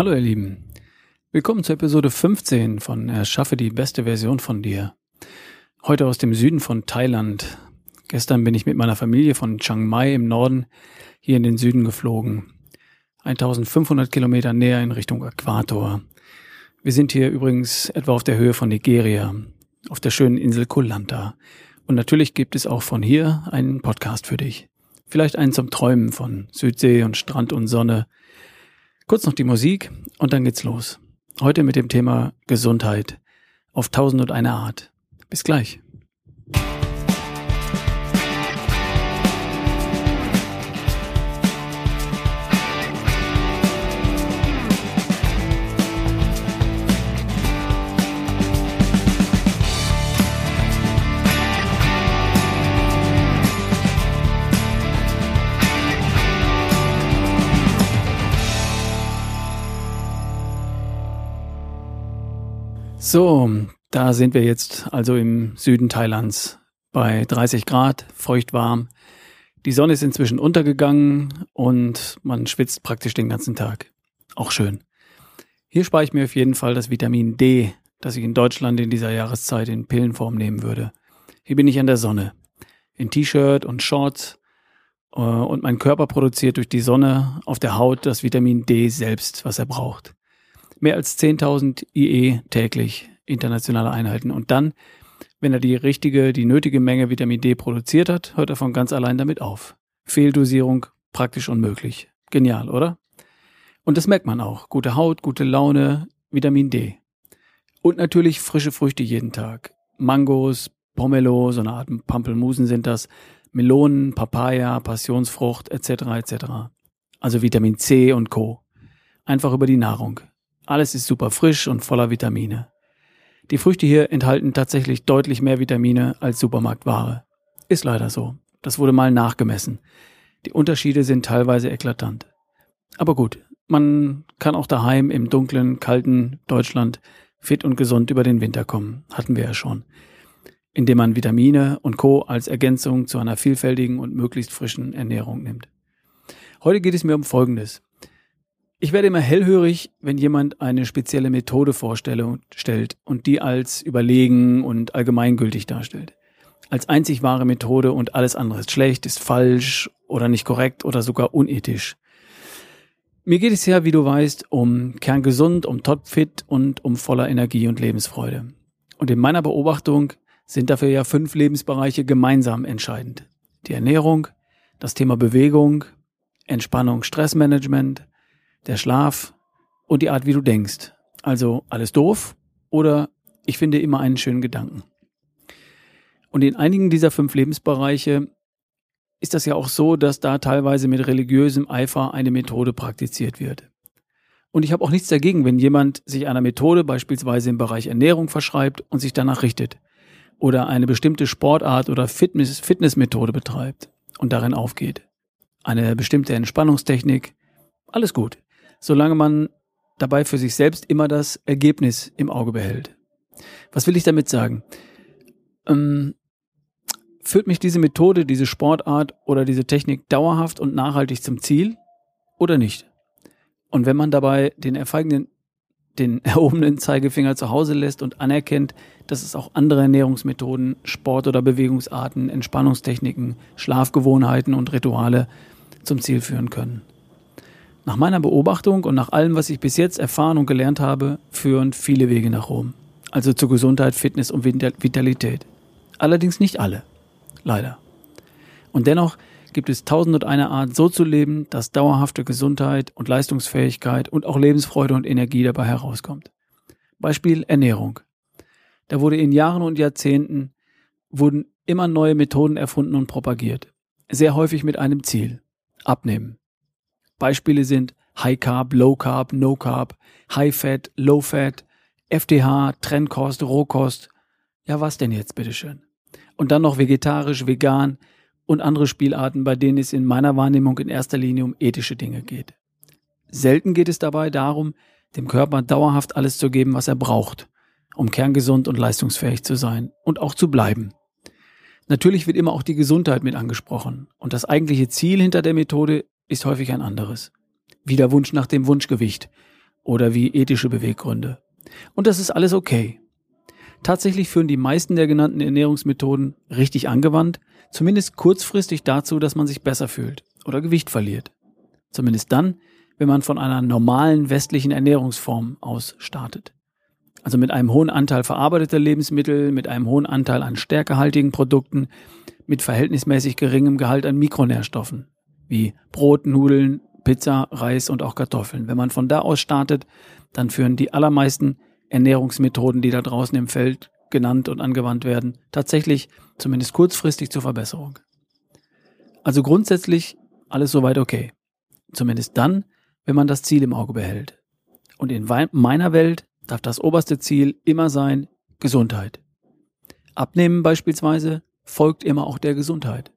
Hallo ihr Lieben. Willkommen zur Episode 15 von Erschaffe die beste Version von dir. Heute aus dem Süden von Thailand. Gestern bin ich mit meiner Familie von Chiang Mai im Norden hier in den Süden geflogen. 1500 Kilometer näher in Richtung Äquator. Wir sind hier übrigens etwa auf der Höhe von Nigeria, auf der schönen Insel Koh Lanta. Und natürlich gibt es auch von hier einen Podcast für dich. Vielleicht einen zum Träumen von Südsee und Strand und Sonne. Kurz noch die Musik und dann geht's los. Heute mit dem Thema Gesundheit auf tausend und eine Art. Bis gleich. So, da sind wir jetzt also im Süden Thailands bei 30 Grad, feucht warm. Die Sonne ist inzwischen untergegangen und man schwitzt praktisch den ganzen Tag. Auch schön. Hier spare ich mir auf jeden Fall das Vitamin D, das ich in Deutschland in dieser Jahreszeit in Pillenform nehmen würde. Hier bin ich an der Sonne. In T-Shirt und Shorts äh, und mein Körper produziert durch die Sonne auf der Haut das Vitamin D selbst, was er braucht mehr als 10.000 IE täglich, internationale Einheiten. Und dann, wenn er die richtige, die nötige Menge Vitamin D produziert hat, hört er von ganz allein damit auf. Fehldosierung praktisch unmöglich. Genial, oder? Und das merkt man auch. Gute Haut, gute Laune, Vitamin D. Und natürlich frische Früchte jeden Tag. Mangos, Pomelo, so eine Art Pampelmusen sind das, Melonen, Papaya, Passionsfrucht etc. etc. Also Vitamin C und Co. Einfach über die Nahrung. Alles ist super frisch und voller Vitamine. Die Früchte hier enthalten tatsächlich deutlich mehr Vitamine als Supermarktware. Ist leider so. Das wurde mal nachgemessen. Die Unterschiede sind teilweise eklatant. Aber gut, man kann auch daheim im dunklen, kalten Deutschland fit und gesund über den Winter kommen. Hatten wir ja schon. Indem man Vitamine und Co. als Ergänzung zu einer vielfältigen und möglichst frischen Ernährung nimmt. Heute geht es mir um Folgendes. Ich werde immer hellhörig, wenn jemand eine spezielle Methode vorstellt und die als überlegen und allgemeingültig darstellt. Als einzig wahre Methode und alles andere ist schlecht, ist falsch oder nicht korrekt oder sogar unethisch. Mir geht es ja, wie du weißt, um kerngesund, um topfit und um voller Energie und Lebensfreude. Und in meiner Beobachtung sind dafür ja fünf Lebensbereiche gemeinsam entscheidend. Die Ernährung, das Thema Bewegung, Entspannung, Stressmanagement, der Schlaf und die Art, wie du denkst. Also alles doof oder ich finde immer einen schönen Gedanken. Und in einigen dieser fünf Lebensbereiche ist das ja auch so, dass da teilweise mit religiösem Eifer eine Methode praktiziert wird. Und ich habe auch nichts dagegen, wenn jemand sich einer Methode beispielsweise im Bereich Ernährung verschreibt und sich danach richtet. Oder eine bestimmte Sportart oder Fitness, Fitnessmethode betreibt und darin aufgeht. Eine bestimmte Entspannungstechnik. Alles gut solange man dabei für sich selbst immer das Ergebnis im Auge behält. Was will ich damit sagen? Ähm, führt mich diese Methode, diese Sportart oder diese Technik dauerhaft und nachhaltig zum Ziel oder nicht? Und wenn man dabei den erfolgenden, den erhobenen Zeigefinger zu Hause lässt und anerkennt, dass es auch andere Ernährungsmethoden, Sport- oder Bewegungsarten, Entspannungstechniken, Schlafgewohnheiten und Rituale zum Ziel führen können. Nach meiner Beobachtung und nach allem, was ich bis jetzt erfahren und gelernt habe, führen viele Wege nach Rom. Also zu Gesundheit, Fitness und Vitalität. Allerdings nicht alle. Leider. Und dennoch gibt es tausend und eine Art, so zu leben, dass dauerhafte Gesundheit und Leistungsfähigkeit und auch Lebensfreude und Energie dabei herauskommt. Beispiel Ernährung. Da wurde in Jahren und Jahrzehnten wurden immer neue Methoden erfunden und propagiert. Sehr häufig mit einem Ziel. Abnehmen. Beispiele sind High Carb, Low Carb, No Carb, High Fat, Low Fat, FDH, Trennkost, Rohkost. Ja, was denn jetzt, bitteschön? Und dann noch vegetarisch, vegan und andere Spielarten, bei denen es in meiner Wahrnehmung in erster Linie um ethische Dinge geht. Selten geht es dabei darum, dem Körper dauerhaft alles zu geben, was er braucht, um kerngesund und leistungsfähig zu sein und auch zu bleiben. Natürlich wird immer auch die Gesundheit mit angesprochen und das eigentliche Ziel hinter der Methode ist häufig ein anderes. Wie der Wunsch nach dem Wunschgewicht oder wie ethische Beweggründe. Und das ist alles okay. Tatsächlich führen die meisten der genannten Ernährungsmethoden richtig angewandt, zumindest kurzfristig dazu, dass man sich besser fühlt oder Gewicht verliert. Zumindest dann, wenn man von einer normalen westlichen Ernährungsform aus startet. Also mit einem hohen Anteil verarbeiteter Lebensmittel, mit einem hohen Anteil an stärkehaltigen Produkten, mit verhältnismäßig geringem Gehalt an Mikronährstoffen, wie Brot, Nudeln, Pizza, Reis und auch Kartoffeln. Wenn man von da aus startet, dann führen die allermeisten Ernährungsmethoden, die da draußen im Feld genannt und angewandt werden, tatsächlich zumindest kurzfristig zur Verbesserung. Also grundsätzlich alles soweit okay. Zumindest dann, wenn man das Ziel im Auge behält. Und in meiner Welt darf das oberste Ziel immer sein Gesundheit. Abnehmen beispielsweise folgt immer auch der Gesundheit.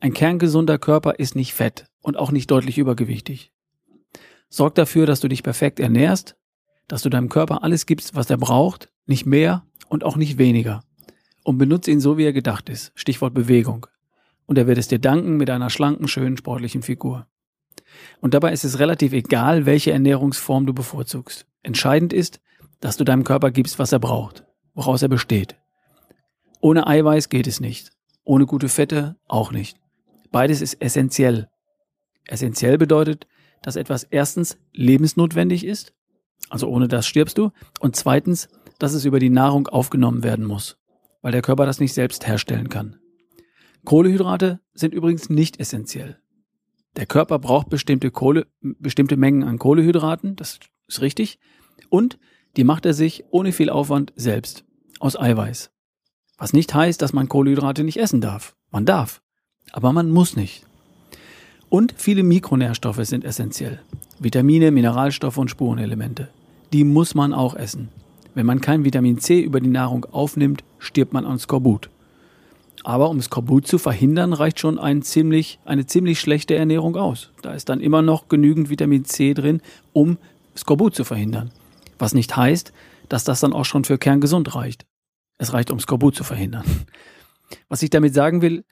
Ein kerngesunder Körper ist nicht fett und auch nicht deutlich übergewichtig. Sorg dafür, dass du dich perfekt ernährst, dass du deinem Körper alles gibst, was er braucht, nicht mehr und auch nicht weniger. Und benutze ihn so, wie er gedacht ist. Stichwort Bewegung. Und er wird es dir danken mit einer schlanken, schönen, sportlichen Figur. Und dabei ist es relativ egal, welche Ernährungsform du bevorzugst. Entscheidend ist, dass du deinem Körper gibst, was er braucht, woraus er besteht. Ohne Eiweiß geht es nicht. Ohne gute Fette auch nicht. Beides ist essentiell. Essentiell bedeutet, dass etwas erstens lebensnotwendig ist, also ohne das stirbst du, und zweitens, dass es über die Nahrung aufgenommen werden muss, weil der Körper das nicht selbst herstellen kann. Kohlehydrate sind übrigens nicht essentiell. Der Körper braucht bestimmte Kohle, bestimmte Mengen an Kohlehydraten, das ist richtig, und die macht er sich ohne viel Aufwand selbst, aus Eiweiß. Was nicht heißt, dass man Kohlenhydrate nicht essen darf. Man darf. Aber man muss nicht. Und viele Mikronährstoffe sind essentiell. Vitamine, Mineralstoffe und Spurenelemente. Die muss man auch essen. Wenn man kein Vitamin C über die Nahrung aufnimmt, stirbt man an Skorbut. Aber um Skorbut zu verhindern, reicht schon ein ziemlich, eine ziemlich schlechte Ernährung aus. Da ist dann immer noch genügend Vitamin C drin, um Skorbut zu verhindern. Was nicht heißt, dass das dann auch schon für kerngesund reicht. Es reicht, um Skorbut zu verhindern. Was ich damit sagen will,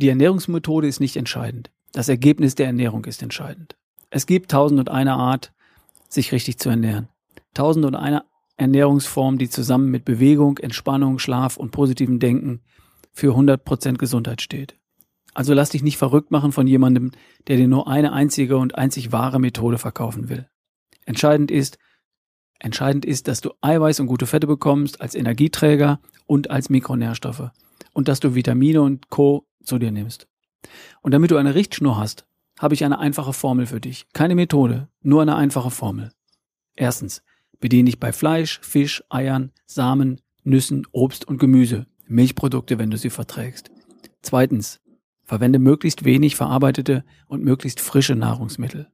die Ernährungsmethode ist nicht entscheidend. Das Ergebnis der Ernährung ist entscheidend. Es gibt tausend und eine Art, sich richtig zu ernähren. Tausend und eine Ernährungsformen, die zusammen mit Bewegung, Entspannung, Schlaf und positivem Denken für 100% Gesundheit steht. Also lass dich nicht verrückt machen von jemandem, der dir nur eine einzige und einzig wahre Methode verkaufen will. Entscheidend ist, Entscheidend ist, dass du Eiweiß und gute Fette bekommst als Energieträger und als Mikronährstoffe und dass du Vitamine und Co. zu dir nimmst. Und damit du eine Richtschnur hast, habe ich eine einfache Formel für dich. Keine Methode, nur eine einfache Formel. Erstens, bediene dich bei Fleisch, Fisch, Eiern, Samen, Nüssen, Obst und Gemüse, Milchprodukte, wenn du sie verträgst. Zweitens, verwende möglichst wenig verarbeitete und möglichst frische Nahrungsmittel.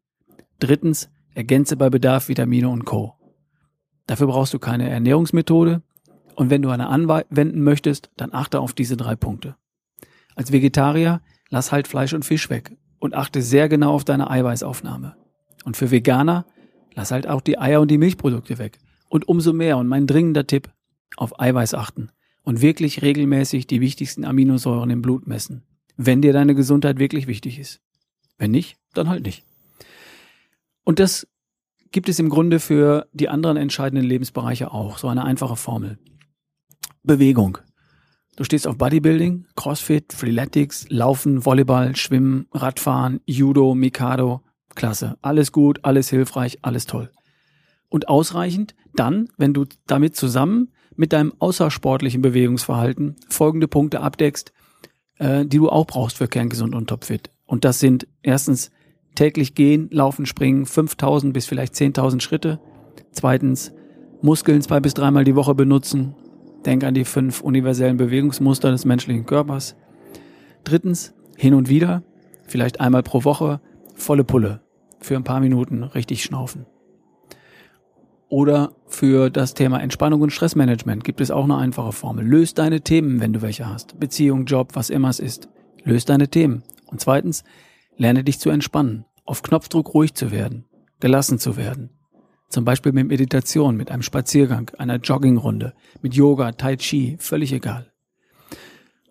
Drittens, ergänze bei Bedarf Vitamine und Co. Dafür brauchst du keine Ernährungsmethode. Und wenn du eine anwenden möchtest, dann achte auf diese drei Punkte. Als Vegetarier lass halt Fleisch und Fisch weg und achte sehr genau auf deine Eiweißaufnahme. Und für Veganer lass halt auch die Eier und die Milchprodukte weg. Und umso mehr, und mein dringender Tipp, auf Eiweiß achten und wirklich regelmäßig die wichtigsten Aminosäuren im Blut messen, wenn dir deine Gesundheit wirklich wichtig ist. Wenn nicht, dann halt nicht. Und das gibt es im Grunde für die anderen entscheidenden Lebensbereiche auch. So eine einfache Formel. Bewegung. Du stehst auf Bodybuilding, Crossfit, Freeletics, Laufen, Volleyball, Schwimmen, Radfahren, Judo, Mikado. Klasse. Alles gut, alles hilfreich, alles toll. Und ausreichend dann, wenn du damit zusammen mit deinem außersportlichen Bewegungsverhalten folgende Punkte abdeckst, äh, die du auch brauchst für kerngesund und topfit. Und das sind erstens täglich gehen, laufen, springen, 5000 bis vielleicht 10.000 Schritte. Zweitens, Muskeln zwei bis dreimal die Woche benutzen. Denk an die fünf universellen Bewegungsmuster des menschlichen Körpers. Drittens, hin und wieder, vielleicht einmal pro Woche, volle Pulle. Für ein paar Minuten richtig schnaufen. Oder für das Thema Entspannung und Stressmanagement gibt es auch eine einfache Formel. Löst deine Themen, wenn du welche hast. Beziehung, Job, was immer es ist. Löst deine Themen. Und zweitens, Lerne dich zu entspannen, auf Knopfdruck ruhig zu werden, gelassen zu werden. Zum Beispiel mit Meditation, mit einem Spaziergang, einer Joggingrunde, mit Yoga, Tai Chi, völlig egal.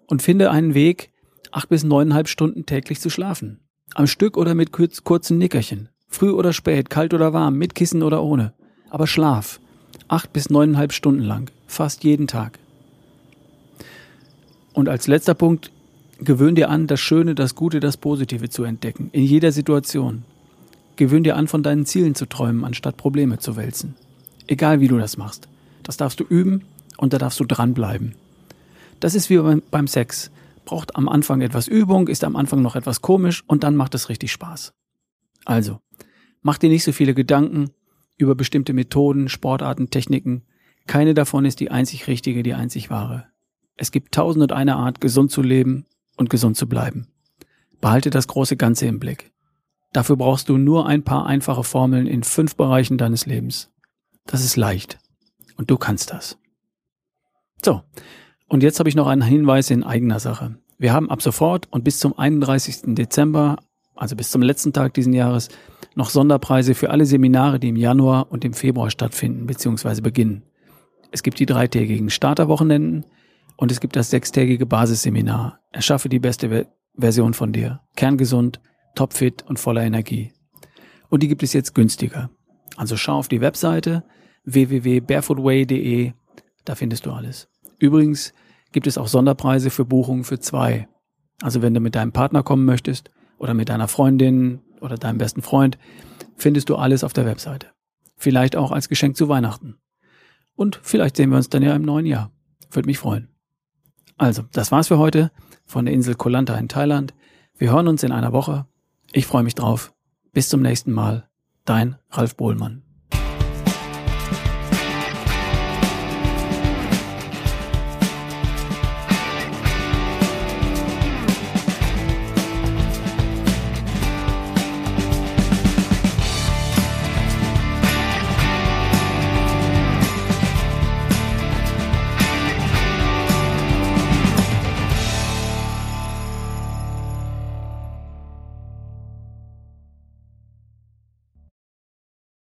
Und finde einen Weg, acht bis neuneinhalb Stunden täglich zu schlafen. Am Stück oder mit kurzen Nickerchen. Früh oder spät, kalt oder warm, mit Kissen oder ohne. Aber Schlaf. Acht bis neuneinhalb Stunden lang. Fast jeden Tag. Und als letzter Punkt, gewöhn dir an, das Schöne, das Gute, das Positive zu entdecken. In jeder Situation. Gewöhn dir an, von deinen Zielen zu träumen, anstatt Probleme zu wälzen. Egal wie du das machst. Das darfst du üben und da darfst du dranbleiben. Das ist wie beim, Sex. Braucht am Anfang etwas Übung, ist am Anfang noch etwas komisch und dann macht es richtig Spaß. Also, mach dir nicht so viele Gedanken über bestimmte Methoden, Sportarten, Techniken. Keine davon ist die einzig richtige, die einzig wahre. Es gibt tausend und eine Art, gesund zu leben und gesund zu bleiben. Behalte das große Ganze im Blick. Dafür brauchst du nur ein paar einfache Formeln in fünf Bereichen deines Lebens. Das ist leicht. Und du kannst das. So. Und jetzt habe ich noch einen Hinweis in eigener Sache. Wir haben ab sofort und bis zum 31. Dezember, also bis zum letzten Tag diesen Jahres, noch Sonderpreise für alle Seminare, die im Januar und im Februar stattfinden bzw. beginnen. Es gibt die dreitägigen Starterwochenenden und es gibt das sechstägige Basisseminar. Erschaffe die beste Version von dir. Kerngesund, topfit und voller Energie. Und die gibt es jetzt günstiger. Also schau auf die Webseite www.barefootway.de, da findest du alles. Übrigens gibt es auch Sonderpreise für Buchungen für zwei. Also wenn du mit deinem Partner kommen möchtest oder mit deiner Freundin oder deinem besten Freund, findest du alles auf der Webseite. Vielleicht auch als Geschenk zu Weihnachten. Und vielleicht sehen wir uns dann ja im neuen Jahr. Würde mich freuen. Also, das war's für heute von der Insel Koh Lanta in Thailand. Wir hören uns in einer Woche. Ich freue mich drauf. Bis zum nächsten Mal. Dein Ralf Bohlmann.